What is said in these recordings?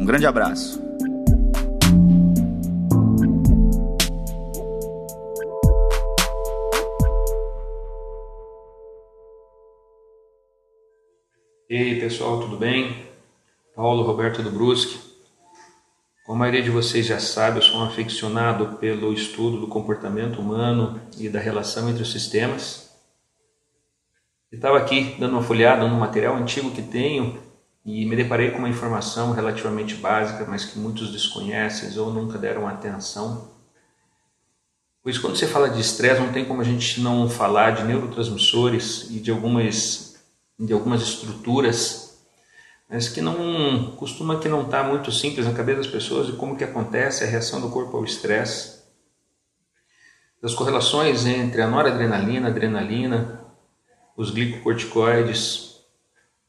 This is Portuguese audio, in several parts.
Um grande abraço. E aí pessoal, tudo bem? Paulo Roberto do Brusque. Como a maioria de vocês já sabe, eu sou um aficionado pelo estudo do comportamento humano e da relação entre os sistemas. Estava aqui dando uma folhada no material antigo que tenho e me deparei com uma informação relativamente básica, mas que muitos desconhecem ou nunca deram atenção. Pois quando você fala de estresse, não tem como a gente não falar de neurotransmissores e de algumas, de algumas estruturas, mas que não costuma que não está muito simples na cabeça das pessoas de como que acontece a reação do corpo ao estresse, das correlações entre a noradrenalina, adrenalina, os glicocorticoides,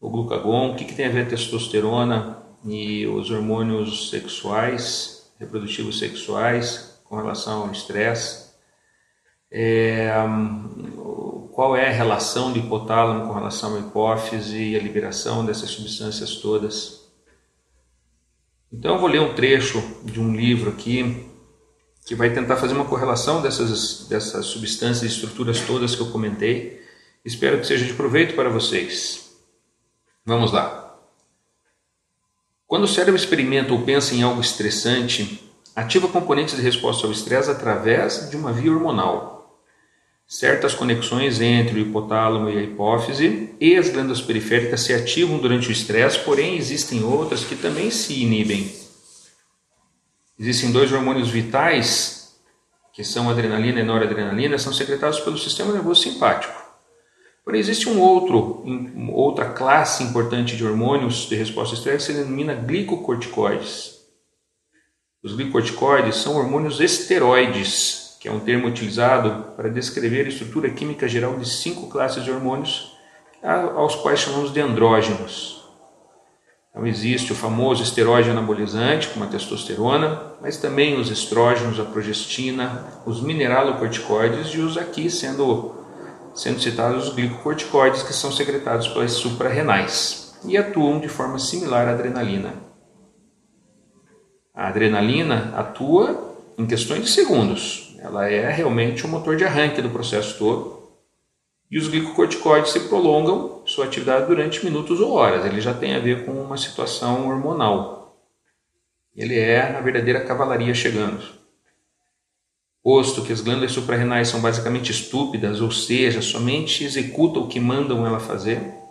o glucagon, o que, que tem a ver a testosterona e os hormônios sexuais, reprodutivos sexuais, com relação ao estresse. É, qual é a relação do hipotálamo com relação à hipófise e a liberação dessas substâncias todas. Então eu vou ler um trecho de um livro aqui que vai tentar fazer uma correlação dessas, dessas substâncias e estruturas todas que eu comentei. Espero que seja de proveito para vocês. Vamos lá. Quando o cérebro experimenta ou pensa em algo estressante, ativa componentes de resposta ao estresse através de uma via hormonal. Certas conexões entre o hipotálamo e a hipófise e as glândulas periféricas se ativam durante o estresse, porém existem outras que também se inibem. Existem dois hormônios vitais, que são adrenalina e noradrenalina, são secretados pelo sistema nervoso simpático. Porém, existe um outro, outra classe importante de hormônios de resposta estresse que se denomina glicocorticoides. Os glicocorticoides são hormônios esteroides, que é um termo utilizado para descrever a estrutura química geral de cinco classes de hormônios, aos quais chamamos de andrógenos. Então existe o famoso esteroide anabolizante, como a testosterona, mas também os estrógenos, a progestina, os mineralocorticoides e os aqui sendo sendo citados os glicocorticoides que são secretados pelas suprarrenais e atuam de forma similar à adrenalina. A adrenalina atua em questões de segundos, ela é realmente o motor de arranque do processo todo. E os glicocorticoides se prolongam sua atividade durante minutos ou horas, ele já tem a ver com uma situação hormonal. Ele é a verdadeira cavalaria chegando. Posto que as glândulas suprarrenais são basicamente estúpidas, ou seja, somente executam o que mandam ela fazer,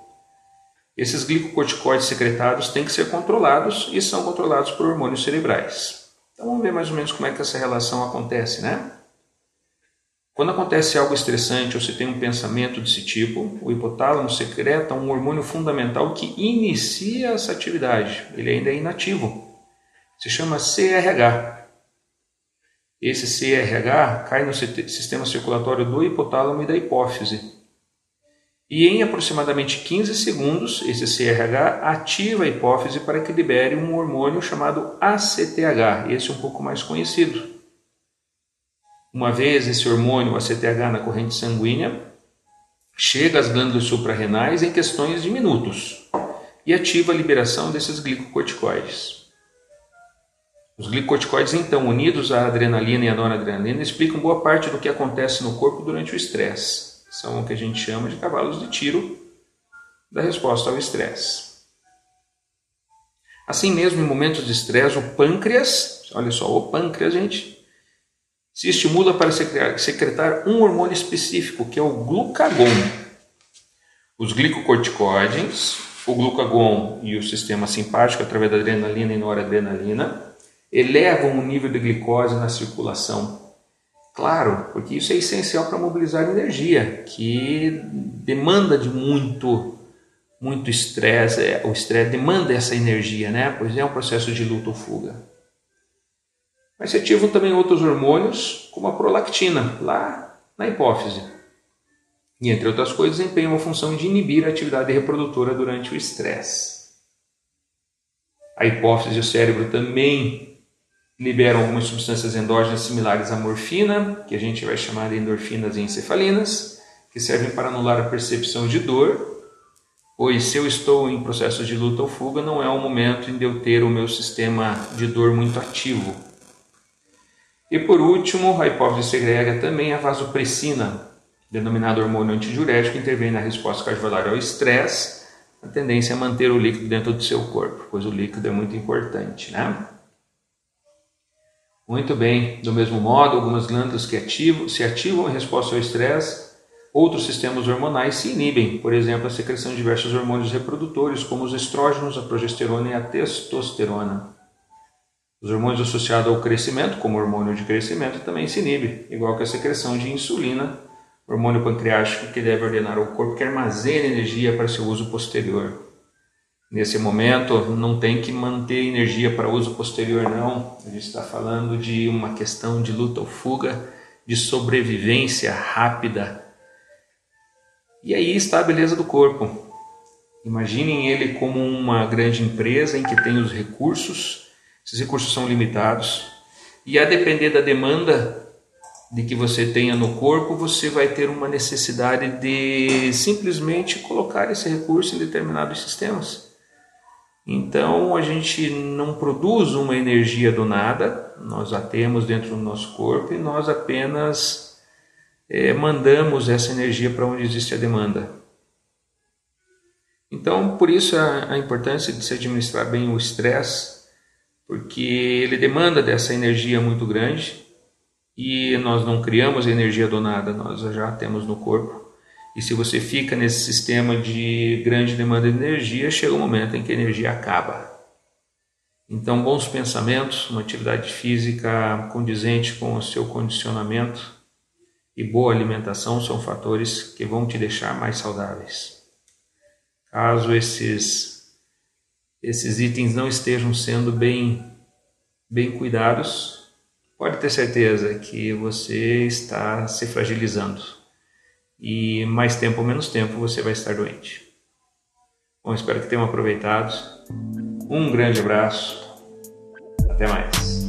esses glicocorticoides secretados têm que ser controlados e são controlados por hormônios cerebrais. Então vamos ver mais ou menos como é que essa relação acontece, né? Quando acontece algo estressante ou se tem um pensamento desse tipo, o hipotálamo secreta um hormônio fundamental que inicia essa atividade. Ele ainda é inativo. Se chama CRH, esse CRH cai no sistema circulatório do hipotálamo e da hipófise. E em aproximadamente 15 segundos, esse CRH ativa a hipófise para que libere um hormônio chamado ACTH, esse é um pouco mais conhecido. Uma vez esse hormônio ACTH na corrente sanguínea, chega às glândulas suprarrenais em questões de minutos e ativa a liberação desses glicocorticoides. Os glicocorticoides, então, unidos à adrenalina e à noradrenalina, explicam boa parte do que acontece no corpo durante o estresse. São o que a gente chama de cavalos de tiro da resposta ao estresse. Assim mesmo, em momentos de estresse, o pâncreas, olha só, o pâncreas, gente, se estimula para secretar um hormônio específico, que é o glucagon. Os glicocorticoides, o glucagon e o sistema simpático, através da adrenalina e noradrenalina, elevam o nível de glicose na circulação. Claro, porque isso é essencial para mobilizar energia, que demanda de muito muito estresse, é, o estresse demanda essa energia, né? Pois é um processo de luta ou fuga. Mas se ativam também outros hormônios, como a prolactina, lá na hipófise. E, entre outras coisas, desempenham a função de inibir a atividade reprodutora durante o estresse. A hipófise e o cérebro também liberam algumas substâncias endógenas similares à morfina, que a gente vai chamar de endorfinas e encefalinas, que servem para anular a percepção de dor pois se eu estou em processo de luta ou fuga, não é o momento de eu ter o meu sistema de dor muito ativo. E por último, a hipófise segrega também a vasopressina, denominado hormônio antidiurético, intervém na resposta cardiovascular ao estresse, a tendência a manter o líquido dentro do seu corpo, pois o líquido é muito importante, né? Muito bem, do mesmo modo, algumas glândulas que ativam, se ativam em resposta ao estresse Outros sistemas hormonais se inibem, por exemplo, a secreção de diversos hormônios reprodutores, como os estrógenos, a progesterona e a testosterona. Os hormônios associados ao crescimento, como o hormônio de crescimento, também se inibe, igual que a secreção de insulina, hormônio pancreático que deve ordenar ao corpo que armazene energia para seu uso posterior. Nesse momento, não tem que manter energia para uso posterior, não. A gente está falando de uma questão de luta ou fuga, de sobrevivência rápida e aí está a beleza do corpo. Imaginem ele como uma grande empresa em que tem os recursos, esses recursos são limitados, e a depender da demanda de que você tenha no corpo, você vai ter uma necessidade de simplesmente colocar esse recurso em determinados sistemas. Então a gente não produz uma energia do nada, nós a temos dentro do nosso corpo e nós apenas é, mandamos essa energia para onde existe a demanda. Então, por isso a, a importância de se administrar bem o estresse, porque ele demanda dessa energia muito grande e nós não criamos energia do nada, nós já temos no corpo. E se você fica nesse sistema de grande demanda de energia, chega um momento em que a energia acaba. Então, bons pensamentos, uma atividade física condizente com o seu condicionamento, e boa alimentação são fatores que vão te deixar mais saudáveis. Caso esses esses itens não estejam sendo bem bem cuidados, pode ter certeza que você está se fragilizando. E mais tempo ou menos tempo você vai estar doente. Bom, espero que tenham aproveitado. Um grande abraço. Até mais.